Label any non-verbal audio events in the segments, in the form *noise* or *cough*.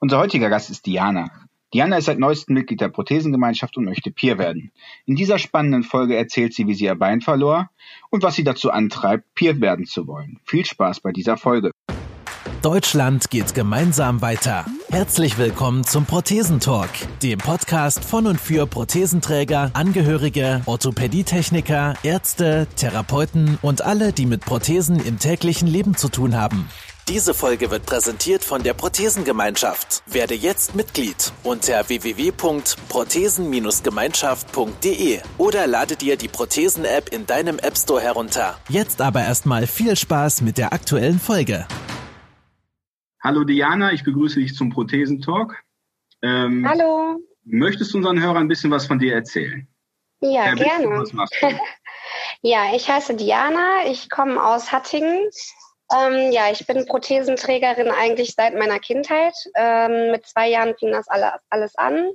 Unser heutiger Gast ist Diana. Diana ist seit neuestem Mitglied der Prothesengemeinschaft und möchte Peer werden. In dieser spannenden Folge erzählt sie, wie sie ihr Bein verlor und was sie dazu antreibt, Peer werden zu wollen. Viel Spaß bei dieser Folge. Deutschland geht gemeinsam weiter. Herzlich willkommen zum Prothesentalk, dem Podcast von und für Prothesenträger, Angehörige, Orthopädietechniker, Ärzte, Therapeuten und alle, die mit Prothesen im täglichen Leben zu tun haben. Diese Folge wird präsentiert von der Prothesengemeinschaft. Werde jetzt Mitglied unter www.prothesen-gemeinschaft.de oder lade dir die Prothesen-App in deinem App Store herunter. Jetzt aber erstmal viel Spaß mit der aktuellen Folge. Hallo Diana, ich begrüße dich zum Prothesentalk. Ähm, Hallo. Möchtest du unseren Hörern ein bisschen was von dir erzählen? Ja, Wer gerne. *laughs* ja, ich heiße Diana, ich komme aus Hattingen, ähm, ja, ich bin Prothesenträgerin eigentlich seit meiner Kindheit. Ähm, mit zwei Jahren fing das alle, alles an.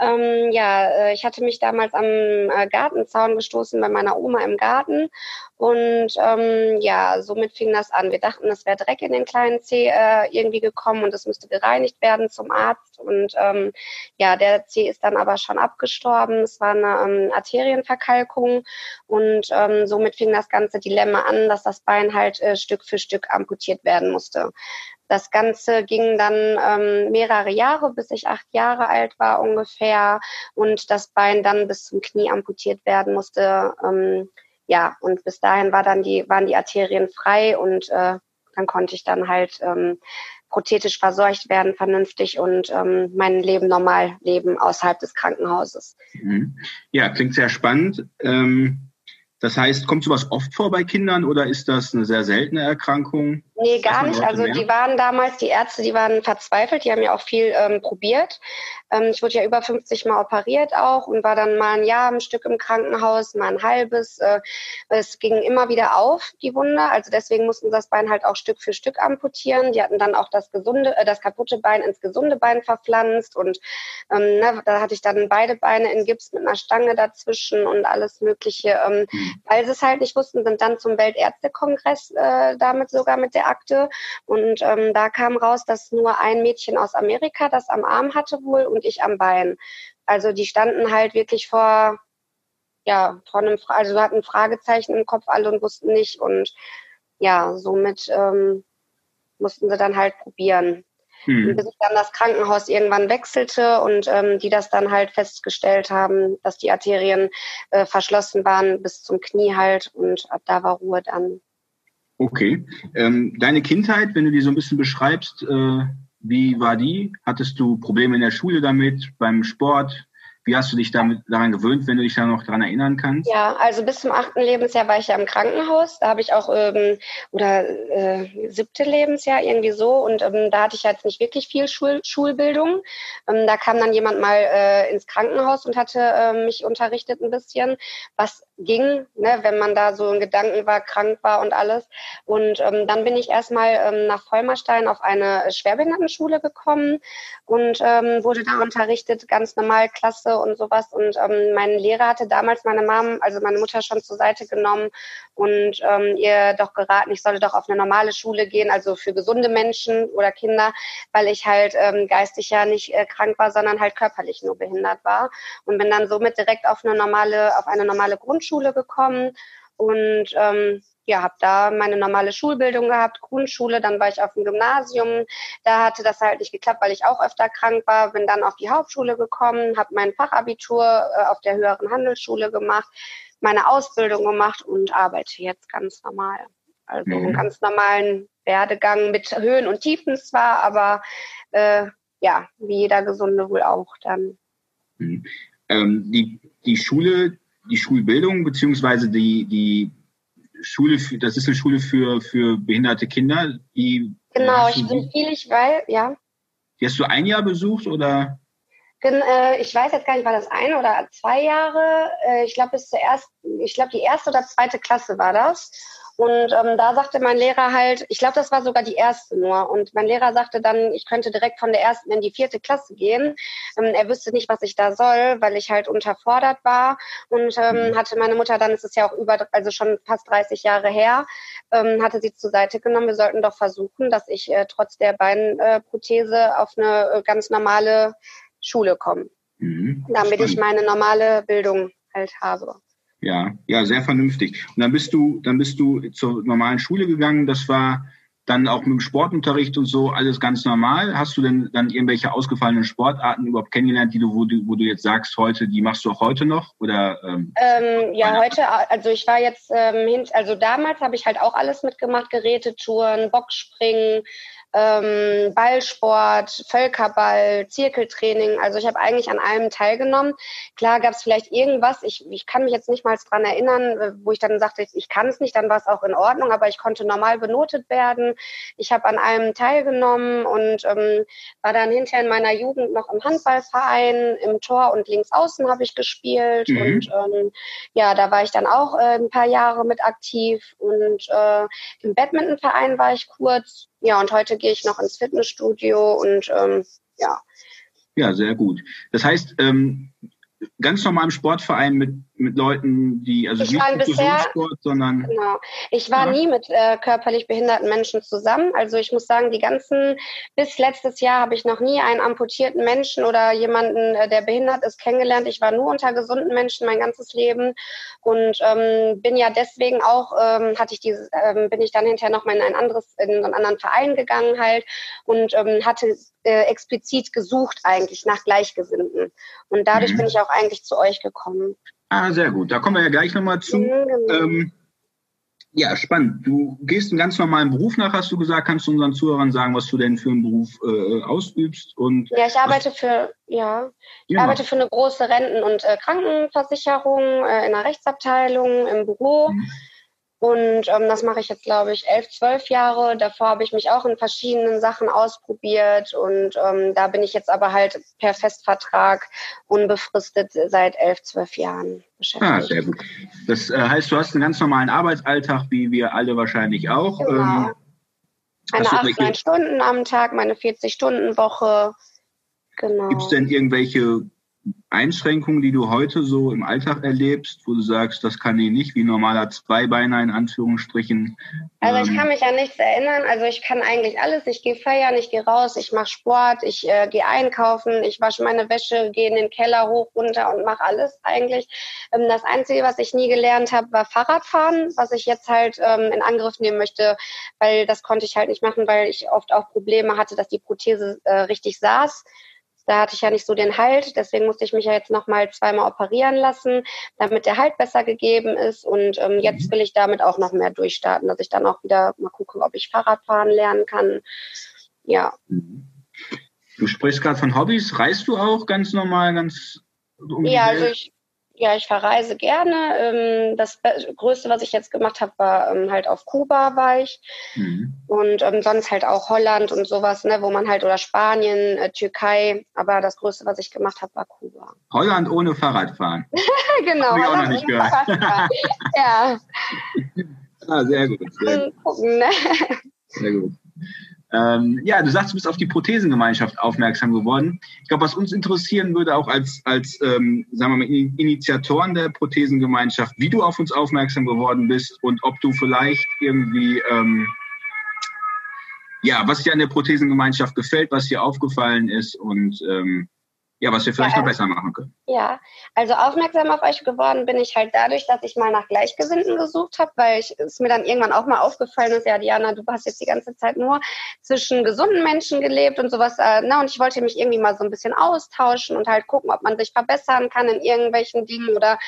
Ähm, ja, äh, ich hatte mich damals am äh, Gartenzaun gestoßen bei meiner Oma im Garten und ähm, ja, somit fing das an. Wir dachten, es wäre Dreck in den kleinen Zeh äh, irgendwie gekommen und es müsste gereinigt werden zum Arzt. Und ähm, ja, der Zeh ist dann aber schon abgestorben. Es war eine ähm, Arterienverkalkung und ähm, somit fing das ganze Dilemma an, dass das Bein halt äh, Stück für Stück amputiert werden musste. Das Ganze ging dann ähm, mehrere Jahre, bis ich acht Jahre alt war ungefähr und das Bein dann bis zum Knie amputiert werden musste. Ähm, ja, und bis dahin war dann die, waren die Arterien frei und äh, dann konnte ich dann halt ähm, prothetisch versorgt werden, vernünftig und ähm, mein Leben normal leben außerhalb des Krankenhauses. Mhm. Ja, klingt sehr spannend. Ähm, das heißt, kommt sowas oft vor bei Kindern oder ist das eine sehr seltene Erkrankung? Nee, gar nicht. Also die waren damals, die Ärzte, die waren verzweifelt, die haben ja auch viel ähm, probiert. Ähm, ich wurde ja über 50 Mal operiert auch und war dann mal ein Jahr ein Stück im Krankenhaus, mal ein halbes. Äh, es ging immer wieder auf, die Wunde. Also deswegen mussten sie das Bein halt auch Stück für Stück amputieren. Die hatten dann auch das gesunde, äh, das kaputte Bein ins gesunde Bein verpflanzt und ähm, ne, da hatte ich dann beide Beine in Gips mit einer Stange dazwischen und alles Mögliche. Ähm, mhm. Weil sie es halt nicht wussten, sind dann zum Weltärztekongress äh, damit sogar mit der Akte und ähm, da kam raus, dass nur ein Mädchen aus Amerika das am Arm hatte wohl und ich am Bein. Also die standen halt wirklich vor, ja, vor einem, also hatten Fragezeichen im Kopf alle und wussten nicht und ja, somit ähm, mussten sie dann halt probieren. Hm. Bis ich dann das Krankenhaus irgendwann wechselte und ähm, die das dann halt festgestellt haben, dass die Arterien äh, verschlossen waren bis zum Knie halt und ab da war Ruhe dann. Okay. Ähm, deine Kindheit, wenn du die so ein bisschen beschreibst, äh, wie war die? Hattest du Probleme in der Schule damit, beim Sport? Wie hast du dich damit daran gewöhnt, wenn du dich da noch daran erinnern kannst? Ja, also bis zum achten Lebensjahr war ich ja im Krankenhaus. Da habe ich auch ähm, oder äh, siebte Lebensjahr irgendwie so und ähm, da hatte ich jetzt nicht wirklich viel Schul Schulbildung. Ähm, da kam dann jemand mal äh, ins Krankenhaus und hatte äh, mich unterrichtet ein bisschen, was ging, ne, wenn man da so in Gedanken war, krank war und alles. Und ähm, dann bin ich erstmal ähm, nach Vollmerstein auf eine Schwerbehindertenschule gekommen und ähm, wurde da unterrichtet, ganz normal Klasse und sowas. Und ähm, mein Lehrer hatte damals meine Mom, also meine Mutter schon zur Seite genommen und ähm, ihr doch geraten, ich solle doch auf eine normale Schule gehen, also für gesunde Menschen oder Kinder, weil ich halt ähm, geistig ja nicht äh, krank war, sondern halt körperlich nur behindert war. Und bin dann somit direkt auf eine normale, auf eine normale Grundschule Grundschule gekommen und ähm, ja, habe da meine normale Schulbildung gehabt, Grundschule, dann war ich auf dem Gymnasium. Da hatte das halt nicht geklappt, weil ich auch öfter krank war. Bin dann auf die Hauptschule gekommen, habe mein Fachabitur äh, auf der höheren Handelsschule gemacht, meine Ausbildung gemacht und arbeite jetzt ganz normal. Also mhm. einen ganz normalen Werdegang mit Höhen und Tiefen zwar, aber äh, ja, wie jeder Gesunde wohl auch dann. Mhm. Ähm, die, die Schule, die Schulbildung beziehungsweise die, die Schule, für, das ist eine Schule für, für behinderte Kinder. Die genau, ich bin viel, ich weiß, ja. Die hast du ein Jahr besucht oder? Äh, ich weiß jetzt gar nicht, war das ein oder zwei Jahre? Äh, ich glaube, bis zuerst, ich glaube, die erste oder zweite Klasse war das. Und ähm, da sagte mein Lehrer halt, ich glaube, das war sogar die erste nur. Und mein Lehrer sagte dann, ich könnte direkt von der ersten in die vierte Klasse gehen. Ähm, er wüsste nicht, was ich da soll, weil ich halt unterfordert war. Und ähm, mhm. hatte meine Mutter dann, es ist ja auch über, also schon fast 30 Jahre her, ähm, hatte sie zur Seite genommen. Wir sollten doch versuchen, dass ich äh, trotz der Beinprothese äh, auf eine äh, ganz normale Schule komme. Mhm. Damit ich meine normale Bildung halt habe. Ja, ja, sehr vernünftig. Und dann bist du, dann bist du zur normalen Schule gegangen. Das war dann auch mit dem Sportunterricht und so alles ganz normal. Hast du denn dann irgendwelche ausgefallenen Sportarten überhaupt kennengelernt, die du, wo du, wo du jetzt sagst, heute, die machst du auch heute noch? Oder ähm, ähm, ja, heute, also ich war jetzt ähm, also damals habe ich halt auch alles mitgemacht, Gerätetouren, Boxspringen, ähm, Ballsport, Völkerball, Zirkeltraining. Also ich habe eigentlich an allem teilgenommen. Klar gab es vielleicht irgendwas, ich, ich kann mich jetzt nicht mal dran erinnern, äh, wo ich dann sagte, ich kann es nicht, dann war es auch in Ordnung, aber ich konnte normal benotet werden. Ich habe an allem teilgenommen und ähm, war dann hinterher in meiner Jugend noch im Handballverein, im Tor und links außen habe ich gespielt. Mhm. Und ähm, ja, da war ich dann auch äh, ein paar Jahre mit aktiv. Und äh, im Badmintonverein war ich kurz ja, und heute gehe ich noch ins Fitnessstudio und ähm, ja. Ja, sehr gut. Das heißt, ähm, ganz normal im Sportverein mit, mit Leuten, die, also ich nicht bisher, Sport, sondern. Genau. Ich war ja. nie mit äh, körperlich behinderten Menschen zusammen. Also ich muss sagen, die ganzen, bis letztes Jahr habe ich noch nie einen amputierten Menschen oder jemanden, äh, der behindert ist, kennengelernt. Ich war nur unter gesunden Menschen mein ganzes Leben und ähm, bin ja deswegen auch, ähm, hatte ich dieses, ähm, bin ich dann hinterher noch mal in ein anderes, in einen anderen Verein gegangen halt und ähm, hatte äh, explizit gesucht eigentlich nach Gleichgesinnten. Und dadurch mhm. bin ich auch eigentlich zu euch gekommen. Ah, sehr gut. Da kommen wir ja gleich nochmal zu. Genau. Ähm, ja, spannend. Du gehst einen ganz normalen Beruf nach, hast du gesagt. Kannst du unseren Zuhörern sagen, was du denn für einen Beruf äh, ausübst? Und ja, ich arbeite für, ja, ich ja. arbeite für eine große Renten- und äh, Krankenversicherung äh, in der Rechtsabteilung im Büro. Mhm. Und ähm, das mache ich jetzt, glaube ich, elf, zwölf Jahre. Davor habe ich mich auch in verschiedenen Sachen ausprobiert. Und ähm, da bin ich jetzt aber halt per Festvertrag unbefristet seit elf, zwölf Jahren beschäftigt. Ah, sehr gut. Das äh, heißt, du hast einen ganz normalen Arbeitsalltag, wie wir alle wahrscheinlich auch. Genau. Ähm, meine acht, neun Stunden am Tag, meine 40-Stunden-Woche. Genau. Gibt es denn irgendwelche Einschränkungen, die du heute so im Alltag erlebst, wo du sagst, das kann ich nicht, wie normaler Zweibeiner in Anführungsstrichen? Also ich ähm, kann mich an nichts erinnern. Also ich kann eigentlich alles. Ich gehe feiern, ich gehe raus, ich mache Sport, ich äh, gehe einkaufen, ich wasche meine Wäsche, gehe in den Keller hoch, runter und mache alles eigentlich. Ähm, das Einzige, was ich nie gelernt habe, war Fahrradfahren, was ich jetzt halt ähm, in Angriff nehmen möchte, weil das konnte ich halt nicht machen, weil ich oft auch Probleme hatte, dass die Prothese äh, richtig saß. Da hatte ich ja nicht so den Halt, deswegen musste ich mich ja jetzt nochmal zweimal operieren lassen, damit der Halt besser gegeben ist. Und ähm, jetzt will ich damit auch noch mehr durchstarten, dass ich dann auch wieder mal gucke, ob ich Fahrradfahren lernen kann. Ja. Du sprichst gerade von Hobbys. Reist du auch ganz normal, ganz um Ja, also ich ja, ich verreise gerne. Ähm, das Größte, was ich jetzt gemacht habe, war ähm, halt auf Kuba war ich. Mhm. Und ähm, sonst halt auch Holland und sowas, ne, wo man halt, oder Spanien, äh, Türkei. Aber das Größte, was ich gemacht habe, war Kuba. Holland ohne Fahrradfahren. *laughs* genau. Ich auch noch nicht gehört. *laughs* ja. ah, sehr gut. Sehr gut. Gucken, ne? Sehr gut. Ähm, ja, du sagst, du bist auf die Prothesengemeinschaft aufmerksam geworden. Ich glaube, was uns interessieren würde, auch als, als ähm, sagen wir mal, Initiatoren der Prothesengemeinschaft, wie du auf uns aufmerksam geworden bist und ob du vielleicht irgendwie, ähm, ja, was dir an der Prothesengemeinschaft gefällt, was dir aufgefallen ist und ähm, ja, was wir vielleicht ja, noch besser machen können. Ja, also aufmerksam auf euch geworden bin ich halt dadurch, dass ich mal nach Gleichgesinnten gesucht habe, weil ich, es mir dann irgendwann auch mal aufgefallen ist, ja, Diana, du hast jetzt die ganze Zeit nur zwischen gesunden Menschen gelebt und sowas. Äh, na, und ich wollte mich irgendwie mal so ein bisschen austauschen und halt gucken, ob man sich verbessern kann in irgendwelchen Dingen oder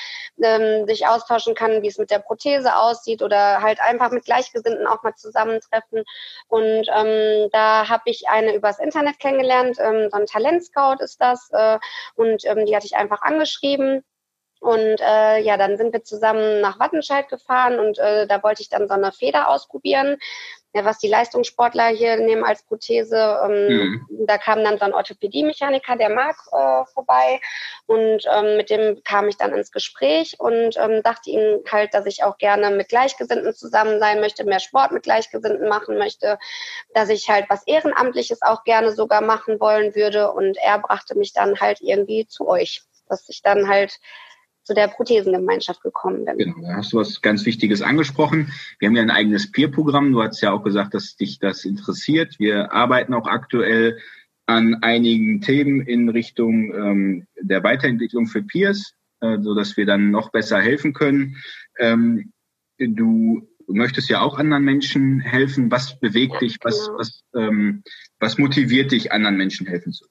ähm, sich austauschen kann, wie es mit der Prothese aussieht oder halt einfach mit Gleichgesinnten auch mal zusammentreffen. Und ähm, da habe ich eine übers Internet kennengelernt, ähm, so ein Talentscout ist das. Äh, äh, und ähm, die hatte ich einfach angeschrieben. Und äh, ja, dann sind wir zusammen nach Wattenscheid gefahren und äh, da wollte ich dann so eine Feder ausprobieren. Ja, was die Leistungssportler hier nehmen als Prothese. Ähm, mhm. Da kam dann so ein Orthopädie-Mechaniker, der Marc, äh, vorbei und ähm, mit dem kam ich dann ins Gespräch und ähm, dachte ihm halt, dass ich auch gerne mit Gleichgesinnten zusammen sein möchte, mehr Sport mit Gleichgesinnten machen möchte, dass ich halt was Ehrenamtliches auch gerne sogar machen wollen würde und er brachte mich dann halt irgendwie zu euch, dass ich dann halt zu der Prothesengemeinschaft gekommen bin. Genau, da hast du was ganz Wichtiges angesprochen. Wir haben ja ein eigenes Peer-Programm. Du hast ja auch gesagt, dass dich das interessiert. Wir arbeiten auch aktuell an einigen Themen in Richtung ähm, der Weiterentwicklung für Peers, äh, so dass wir dann noch besser helfen können. Ähm, du möchtest ja auch anderen Menschen helfen. Was bewegt ja, dich? Was, genau. was, ähm, was motiviert dich, anderen Menschen helfen zu?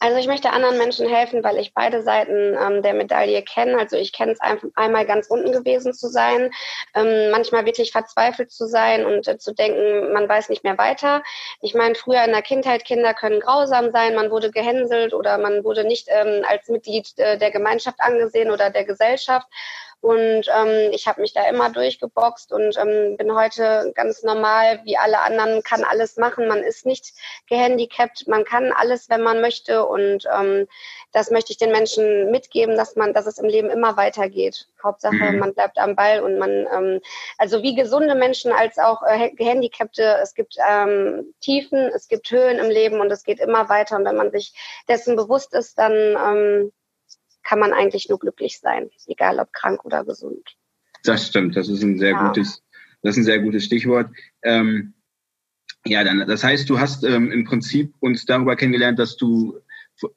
Also ich möchte anderen Menschen helfen, weil ich beide Seiten ähm, der Medaille kenne. Also ich kenne es ein, einmal ganz unten gewesen zu sein, ähm, manchmal wirklich verzweifelt zu sein und äh, zu denken, man weiß nicht mehr weiter. Ich meine, früher in der Kindheit, Kinder können grausam sein, man wurde gehänselt oder man wurde nicht ähm, als Mitglied äh, der Gemeinschaft angesehen oder der Gesellschaft. Und ähm, ich habe mich da immer durchgeboxt und ähm, bin heute ganz normal wie alle anderen, kann alles machen. Man ist nicht gehandicapt, man kann alles, wenn man möchte. Und ähm, das möchte ich den Menschen mitgeben, dass man, dass es im Leben immer weitergeht. Hauptsache, mhm. man bleibt am Ball und man, ähm, also wie gesunde Menschen als auch äh, Gehandicapte, es gibt ähm, Tiefen, es gibt Höhen im Leben und es geht immer weiter. Und wenn man sich dessen bewusst ist, dann ähm, kann man eigentlich nur glücklich sein, egal ob krank oder gesund. Das stimmt, das ist ein sehr ja. gutes, das ist ein sehr gutes Stichwort. Ähm, ja, dann, das heißt, du hast ähm, im Prinzip uns darüber kennengelernt, dass du,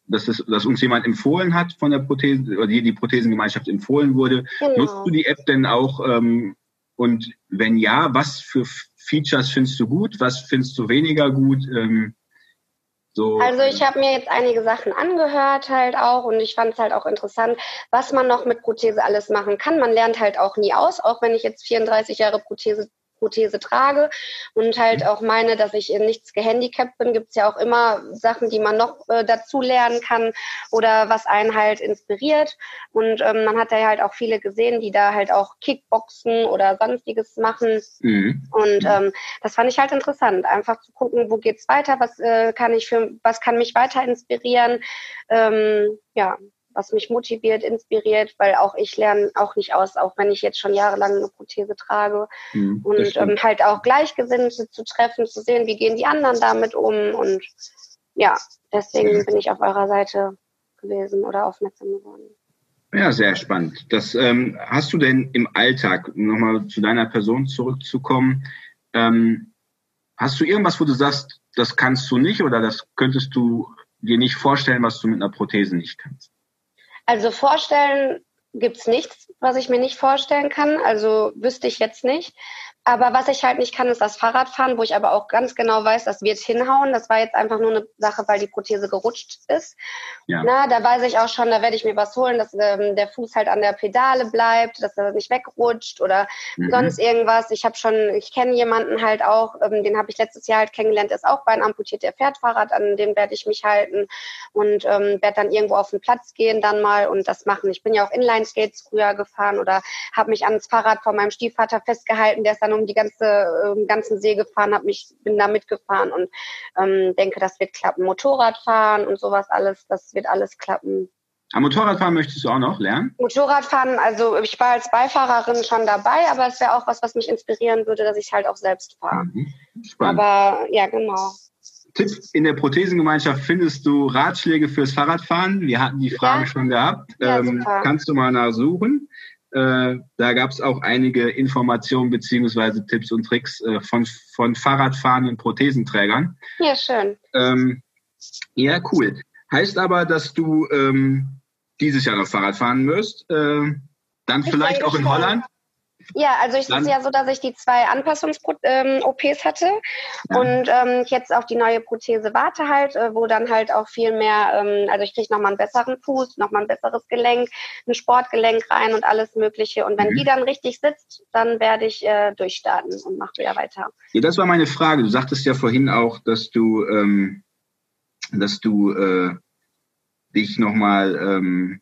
dass, das, dass uns jemand empfohlen hat von der Prothese, oder die, die Prothesengemeinschaft empfohlen wurde. Genau. Nutzt du die App denn auch? Ähm, und wenn ja, was für Features findest du gut? Was findest du weniger gut? Ähm, so, also ich habe mir jetzt einige Sachen angehört halt auch und ich fand es halt auch interessant, was man noch mit Prothese alles machen kann. Man lernt halt auch nie aus, auch wenn ich jetzt 34 Jahre Prothese Prothese trage und halt mhm. auch meine, dass ich in nichts gehandicapt bin, gibt es ja auch immer Sachen, die man noch äh, dazu lernen kann oder was einen halt inspiriert. Und ähm, man hat da ja halt auch viele gesehen, die da halt auch Kickboxen oder sonstiges machen. Mhm. Und mhm. ähm, das fand ich halt interessant, einfach zu gucken, wo geht's weiter, was äh, kann ich für, was kann mich weiter inspirieren. Ähm, ja, was mich motiviert, inspiriert, weil auch ich lerne auch nicht aus, auch wenn ich jetzt schon jahrelang eine Prothese trage. Mhm, und ähm, halt auch Gleichgesinnte zu treffen, zu sehen, wie gehen die anderen damit um. Und ja, deswegen bin ich auf eurer Seite gewesen oder aufmerksam geworden. Ja, sehr spannend. Das ähm, hast du denn im Alltag, nochmal zu deiner Person zurückzukommen, ähm, hast du irgendwas, wo du sagst, das kannst du nicht oder das könntest du dir nicht vorstellen, was du mit einer Prothese nicht kannst? Also vorstellen gibt's nichts, was ich mir nicht vorstellen kann. Also wüsste ich jetzt nicht. Aber was ich halt nicht kann, ist das Fahrradfahren, wo ich aber auch ganz genau weiß, das wird hinhauen. Das war jetzt einfach nur eine Sache, weil die Prothese gerutscht ist. Ja. Na, da weiß ich auch schon, da werde ich mir was holen, dass ähm, der Fuß halt an der Pedale bleibt, dass er nicht wegrutscht oder mhm. sonst irgendwas. Ich habe schon, ich kenne jemanden halt auch, ähm, den habe ich letztes Jahr halt kennengelernt, ist auch Bein amputiert, der fährt Fahrrad, an dem werde ich mich halten und ähm, werde dann irgendwo auf den Platz gehen dann mal und das machen. Ich bin ja auch Inline-Skates früher gefahren oder habe mich ans Fahrrad von meinem Stiefvater festgehalten, der ist dann um die ganze um ganzen See gefahren, habe mich bin da mitgefahren und ähm, denke, das wird klappen. Motorradfahren und sowas alles, das wird alles klappen. Am Motorradfahren möchtest du auch noch lernen? Motorradfahren, also ich war als Beifahrerin schon dabei, aber es wäre auch was, was mich inspirieren würde, dass ich halt auch selbst fahre. Mhm. Aber ja, genau. Tipp, in der Prothesengemeinschaft findest du Ratschläge fürs Fahrradfahren. Wir hatten die Frage ja. schon gehabt. Ja, ähm, kannst du mal nachsuchen. Äh, da gab es auch einige Informationen beziehungsweise Tipps und Tricks äh, von, von Fahrradfahrenden Prothesenträgern. Ja, schön. Ähm, ja, cool. Heißt aber, dass du ähm, dieses Jahr noch Fahrrad fahren wirst. Äh, dann ich vielleicht auch in. Holland. Ja, also ich ist ja so, dass ich die zwei Anpassungs-OPs ähm, hatte ja. und ähm, jetzt auf die neue Prothese warte halt, äh, wo dann halt auch viel mehr, ähm, also ich kriege nochmal einen besseren Fuß, nochmal ein besseres Gelenk, ein Sportgelenk rein und alles Mögliche. Und wenn mhm. die dann richtig sitzt, dann werde ich äh, durchstarten und mache wieder weiter. Ja, das war meine Frage. Du sagtest ja vorhin auch, dass du, ähm, dass du äh, dich nochmal ähm,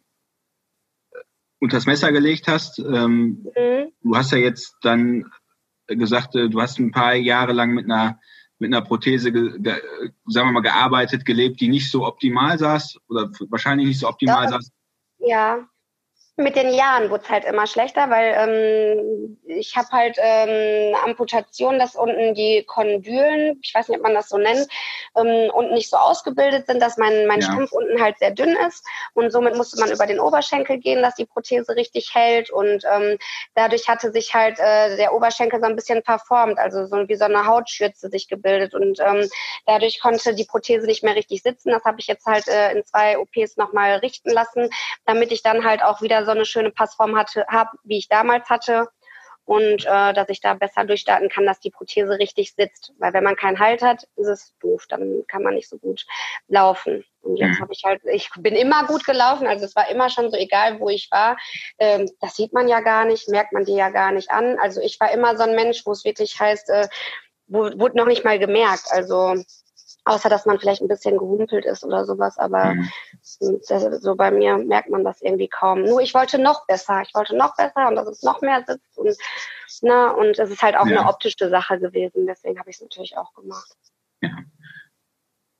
unters Messer gelegt hast. Ähm, mhm. Du hast ja jetzt dann gesagt, äh, du hast ein paar Jahre lang mit einer mit einer Prothese, ge, ge, sagen wir mal, gearbeitet, gelebt, die nicht so optimal saß oder wahrscheinlich nicht so optimal ja, saß. Ja, mit den Jahren wurde es halt immer schlechter, weil ähm, ich habe halt ähm, Amputation, dass unten die Kondylen, ich weiß nicht, ob man das so nennt, ähm, unten nicht so ausgebildet sind, dass mein, mein ja. Stumpf unten halt sehr dünn ist. Und somit musste man über den Oberschenkel gehen, dass die Prothese richtig hält. Und ähm, dadurch hatte sich halt äh, der Oberschenkel so ein bisschen performt, also so wie so eine Hautschürze sich gebildet. Und ähm, dadurch konnte die Prothese nicht mehr richtig sitzen. Das habe ich jetzt halt äh, in zwei OPs nochmal richten lassen, damit ich dann halt auch wieder so eine schöne Passform hatte, habe, wie ich damals hatte. Und äh, dass ich da besser durchstarten kann, dass die Prothese richtig sitzt. Weil wenn man keinen Halt hat, ist es doof. Dann kann man nicht so gut laufen. Und jetzt mhm. habe ich halt, ich bin immer gut gelaufen, also es war immer schon so, egal wo ich war. Ähm, das sieht man ja gar nicht, merkt man dir ja gar nicht an. Also ich war immer so ein Mensch, wo es wirklich heißt, äh, wurde noch nicht mal gemerkt. Also Außer dass man vielleicht ein bisschen gehumpelt ist oder sowas, aber mhm. so bei mir merkt man das irgendwie kaum. Nur ich wollte noch besser, ich wollte noch besser und dass es noch mehr sitzt und na, ne, und es ist halt auch ja. eine optische Sache gewesen, deswegen habe ich es natürlich auch gemacht. Ja.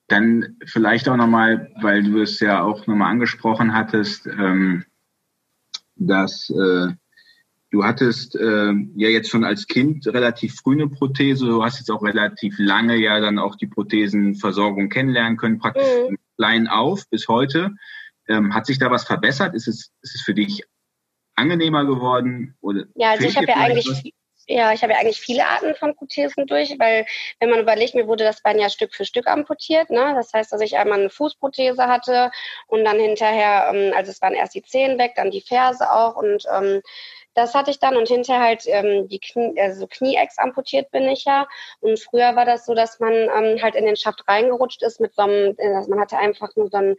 Dann vielleicht auch nochmal, weil du es ja auch nochmal angesprochen hattest, ähm, dass äh, Du hattest äh, ja jetzt schon als Kind relativ früh eine Prothese. Du hast jetzt auch relativ lange ja dann auch die Prothesenversorgung kennenlernen können, praktisch mhm. klein auf bis heute. Ähm, hat sich da was verbessert? Ist es, ist es für dich angenehmer geworden? Oder ja, also ich habe ja eigentlich was? Ja, ich habe ja eigentlich viele Arten von Prothesen durch, weil wenn man überlegt, mir wurde das Bein ja Stück für Stück amputiert. Ne? Das heißt, dass ich einmal eine Fußprothese hatte und dann hinterher, ähm, also es waren erst die Zehen weg, dann die Ferse auch und ähm, das hatte ich dann und hinterher halt ähm, die Knie, also Knieex amputiert bin ich ja. Und früher war das so, dass man ähm, halt in den Schaft reingerutscht ist mit so einem, also man hatte einfach nur so ein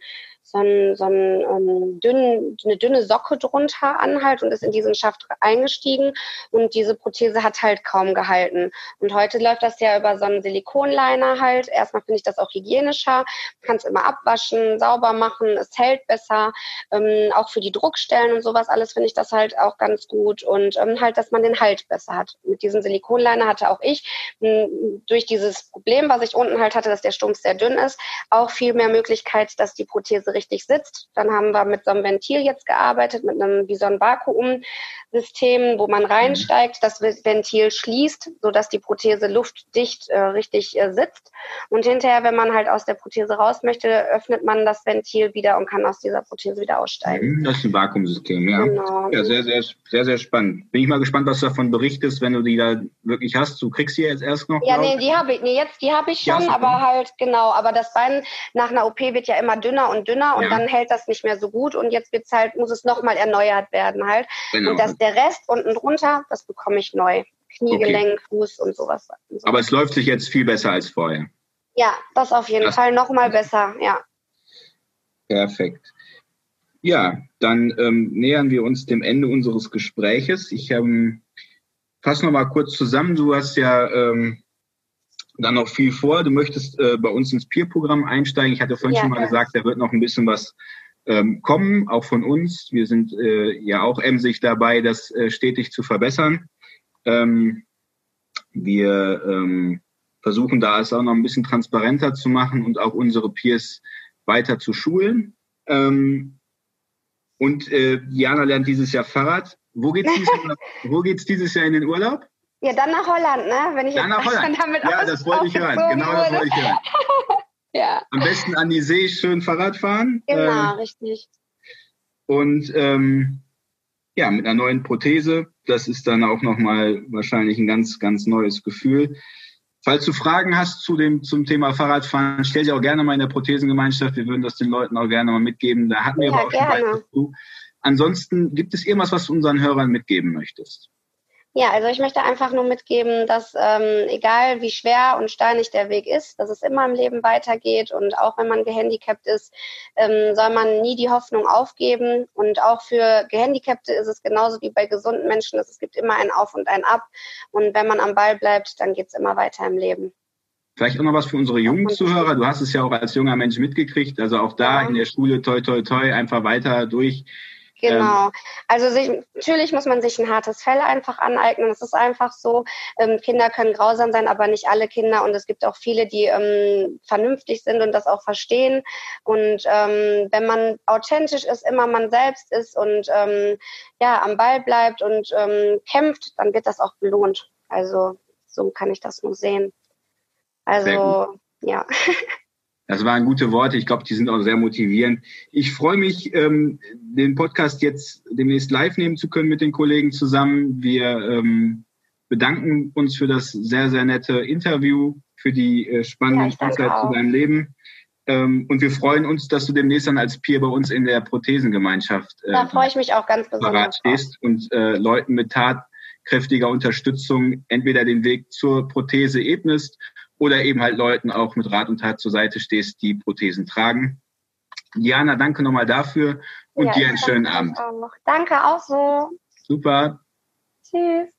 so, ein, so ein, ähm, dünn, eine dünne Socke drunter an halt und ist in diesen Schaft eingestiegen und diese Prothese hat halt kaum gehalten. Und heute läuft das ja über so einen Silikonliner halt. Erstmal finde ich das auch hygienischer, kannst immer abwaschen, sauber machen, es hält besser. Ähm, auch für die Druckstellen und sowas alles finde ich das halt auch ganz gut und ähm, halt, dass man den Halt besser hat. Mit diesem Silikonliner hatte auch ich mh, durch dieses Problem, was ich unten halt hatte, dass der Stumpf sehr dünn ist, auch viel mehr Möglichkeit, dass die Prothese richtig sitzt. Dann haben wir mit so einem Ventil jetzt gearbeitet, mit einem wie so ein Vakuumsystem, wo man mhm. reinsteigt, das Ventil schließt, sodass die Prothese luftdicht äh, richtig äh, sitzt. Und hinterher, wenn man halt aus der Prothese raus möchte, öffnet man das Ventil wieder und kann aus dieser Prothese wieder aussteigen. Mhm, das ist ein Vakuumsystem, ja. Genau. Ja, sehr, sehr, sehr, sehr spannend. Bin ich mal gespannt, was du davon berichtest, wenn du die da wirklich hast. Du kriegst sie jetzt erst noch. Ja, nee, die habe ich, nee, jetzt, die habe ich schon, aber halt, genau, aber das Bein nach einer OP wird ja immer dünner und dünner und ja. dann hält das nicht mehr so gut und jetzt wird's halt, muss es nochmal erneuert werden halt. Genau. Und das, der Rest unten drunter, das bekomme ich neu. Kniegelenk, okay. Fuß und sowas. Und so. Aber es läuft sich jetzt viel besser als vorher. Ja, das auf jeden das Fall nochmal besser, ja. Perfekt. Ja, dann ähm, nähern wir uns dem Ende unseres Gespräches. Ich ähm, fasse noch mal kurz zusammen. Du hast ja ähm, dann noch viel vor. Du möchtest äh, bei uns ins Peer-Programm einsteigen. Ich hatte vorhin ja, schon mal ja. gesagt, da wird noch ein bisschen was ähm, kommen, auch von uns. Wir sind äh, ja auch emsig dabei, das äh, stetig zu verbessern. Ähm, wir ähm, versuchen da es auch noch ein bisschen transparenter zu machen und auch unsere Peers weiter zu schulen. Ähm, und äh, Jana lernt dieses Jahr Fahrrad. Wo geht's dieses, *laughs* wo geht's dieses Jahr in den Urlaub? Ja, dann nach Holland, ne? Wenn ich dann nach *laughs* Holland. Damit ja, das wollte ich hören. Genau das wollte ich hören. *laughs* ja. Am besten an die See schön Fahrrad fahren. Genau, ähm, richtig. Und ähm, ja, mit einer neuen Prothese. Das ist dann auch nochmal wahrscheinlich ein ganz, ganz neues Gefühl. Falls du Fragen hast zu dem, zum Thema Fahrradfahren, stell sie auch gerne mal in der Prothesengemeinschaft. Wir würden das den Leuten auch gerne mal mitgeben. Da hatten wir ja, aber auch gerne. schon. Ansonsten gibt es irgendwas, was du unseren Hörern mitgeben möchtest? Ja, also ich möchte einfach nur mitgeben, dass ähm, egal wie schwer und steinig der Weg ist, dass es immer im Leben weitergeht und auch wenn man gehandicapt ist, ähm, soll man nie die Hoffnung aufgeben und auch für Gehandicapte ist es genauso wie bei gesunden Menschen, dass es gibt immer ein Auf und ein Ab und wenn man am Ball bleibt, dann geht es immer weiter im Leben. Vielleicht auch noch was für unsere jungen Zuhörer. Du hast es ja auch als junger Mensch mitgekriegt. Also auch da ja. in der Schule toi toi toi einfach weiter durch Genau. Ähm, also sich, natürlich muss man sich ein hartes Fell einfach aneignen. Es ist einfach so. Ähm, Kinder können grausam sein, aber nicht alle Kinder. Und es gibt auch viele, die ähm, vernünftig sind und das auch verstehen. Und ähm, wenn man authentisch ist, immer man selbst ist und ähm, ja am Ball bleibt und kämpft, dann wird das auch belohnt. Also so kann ich das nur sehen. Also ja. *laughs* Das waren gute Worte. Ich glaube, die sind auch sehr motivierend. Ich freue mich, ähm, den Podcast jetzt demnächst live nehmen zu können mit den Kollegen zusammen. Wir ähm, bedanken uns für das sehr, sehr nette Interview, für die äh, spannenden ja, zu deinem Leben. Ähm, und wir freuen uns, dass du demnächst dann als Peer bei uns in der Prothesengemeinschaft äh, da freue ich mich auch ganz besonders stehst und äh, Leuten mit tatkräftiger Unterstützung entweder den Weg zur Prothese ebnest oder eben halt Leuten auch mit Rat und Tat zur Seite stehst, die Prothesen tragen. Diana, danke nochmal dafür und ja, dir einen schönen Abend. Auch. Danke auch so. Super. Tschüss.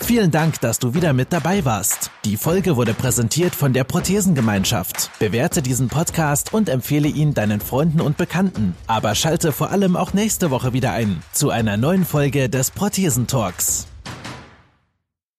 Vielen Dank, dass du wieder mit dabei warst. Die Folge wurde präsentiert von der Prothesengemeinschaft. Bewerte diesen Podcast und empfehle ihn deinen Freunden und Bekannten. Aber schalte vor allem auch nächste Woche wieder ein zu einer neuen Folge des Prothesentalks.